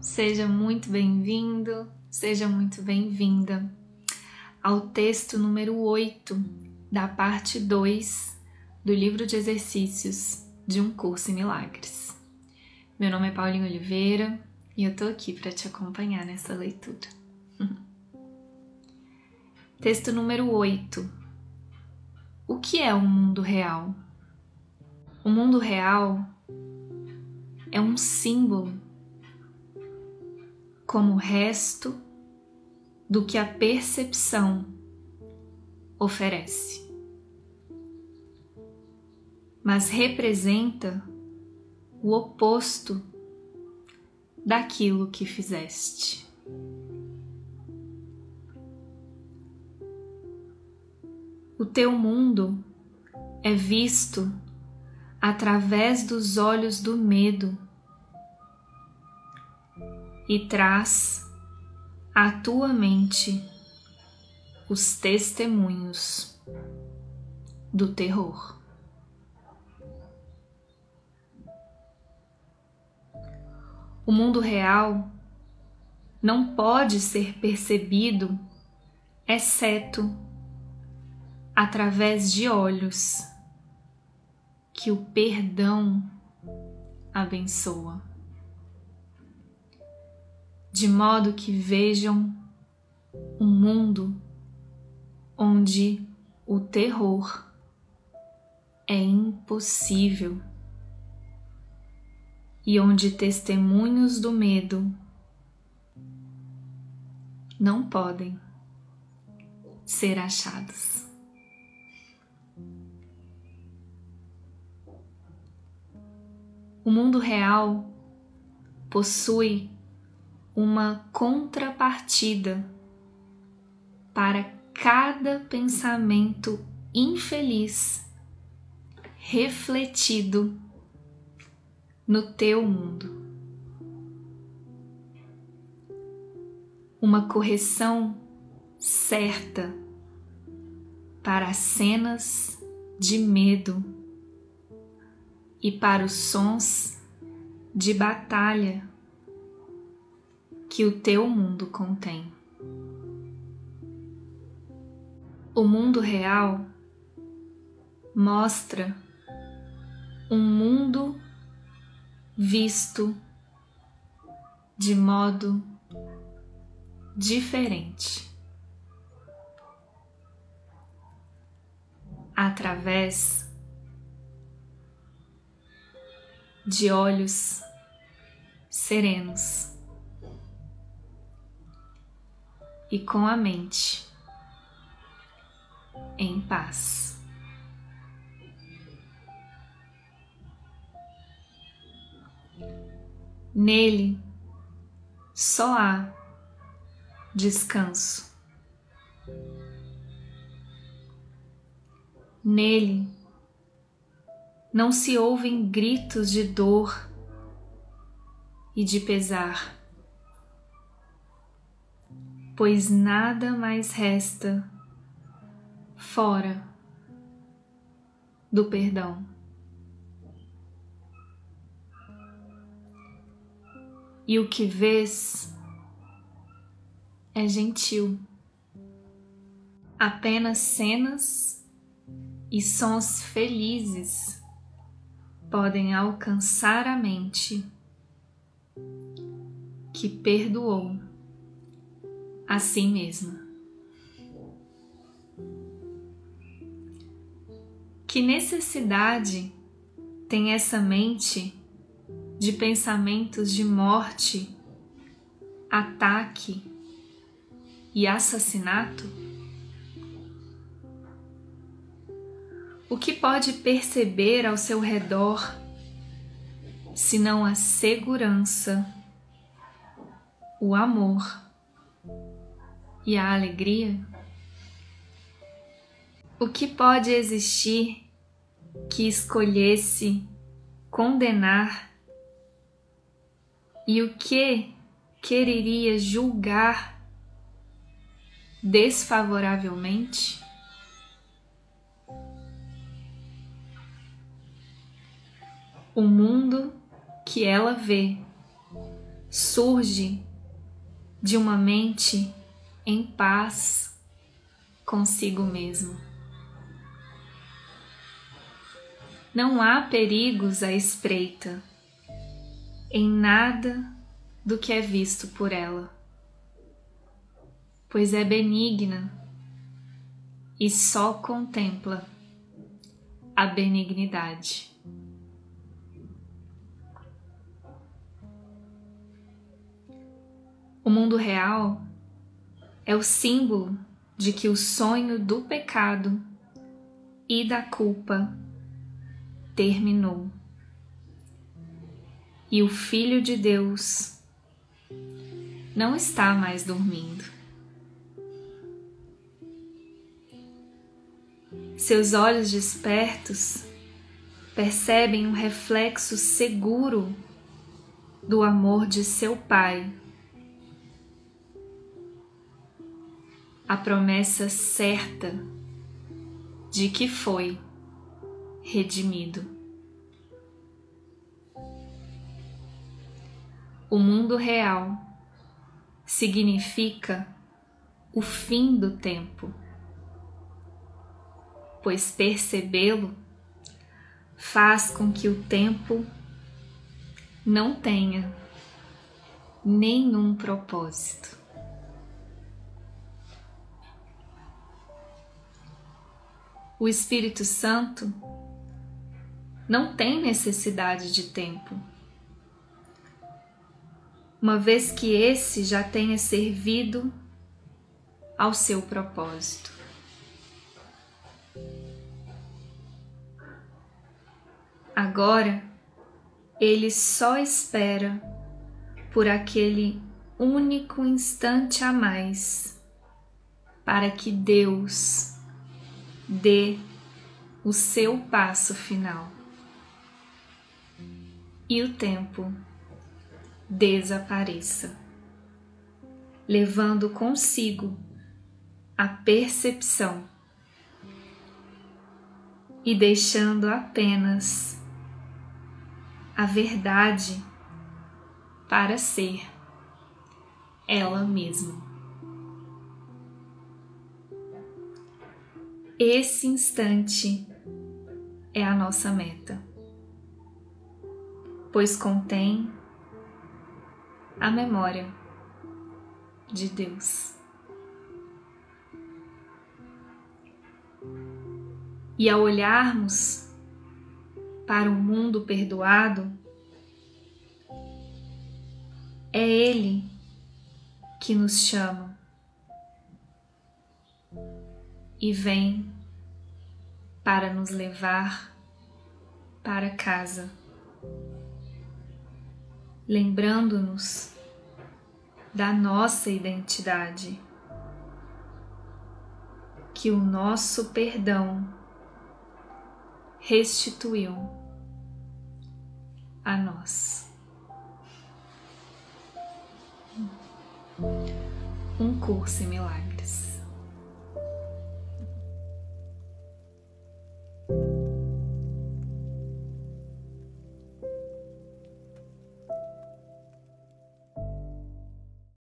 Seja muito bem-vindo, seja muito bem-vinda ao texto número 8 da parte 2 do livro de exercícios de um curso em milagres. Meu nome é Paulinho Oliveira e eu tô aqui para te acompanhar nessa leitura. Texto número 8. O que é o mundo real? O mundo real é um símbolo como resto do que a percepção oferece, mas representa o oposto daquilo que fizeste. O teu mundo é visto através dos olhos do medo e traz à tua mente os testemunhos do terror. O mundo real não pode ser percebido exceto através de olhos que o perdão abençoa de modo que vejam um mundo onde o terror é impossível e onde testemunhos do medo não podem ser achados. O mundo real possui uma contrapartida para cada pensamento infeliz refletido no teu mundo. Uma correção certa para as cenas de medo e para os sons de batalha que o teu mundo contém. O mundo real mostra um mundo visto de modo diferente. Através de olhos serenos. E com a mente em paz. Nele só há descanso. Nele não se ouvem gritos de dor e de pesar pois nada mais resta fora do perdão. E o que vês é gentil, apenas cenas e sons felizes podem alcançar a mente que perdoou assim mesma. Que necessidade tem essa mente de pensamentos de morte, ataque e assassinato? O que pode perceber ao seu redor senão a segurança, o amor e a alegria? O que pode existir que escolhesse condenar e o que quereria julgar desfavoravelmente? O mundo que ela vê surge de uma mente em paz consigo mesmo. Não há perigos à espreita em nada do que é visto por ela, pois é benigna e só contempla a benignidade. O mundo real é o símbolo de que o sonho do pecado e da culpa terminou. E o Filho de Deus não está mais dormindo. Seus olhos despertos percebem um reflexo seguro do amor de seu Pai. A promessa certa de que foi redimido. O mundo real significa o fim do tempo, pois percebê-lo faz com que o tempo não tenha nenhum propósito. O Espírito Santo não tem necessidade de tempo, uma vez que esse já tenha servido ao seu propósito. Agora, ele só espera por aquele único instante a mais para que Deus dê o seu passo final e o tempo desapareça, levando consigo a percepção e deixando apenas a verdade para ser ela mesma. Esse instante é a nossa meta pois contém a memória de Deus. E ao olharmos para o mundo perdoado, é Ele que nos chama e vem para nos levar para casa lembrando-nos da nossa identidade, que o nosso perdão restituiu a nós. Um curso em milagres.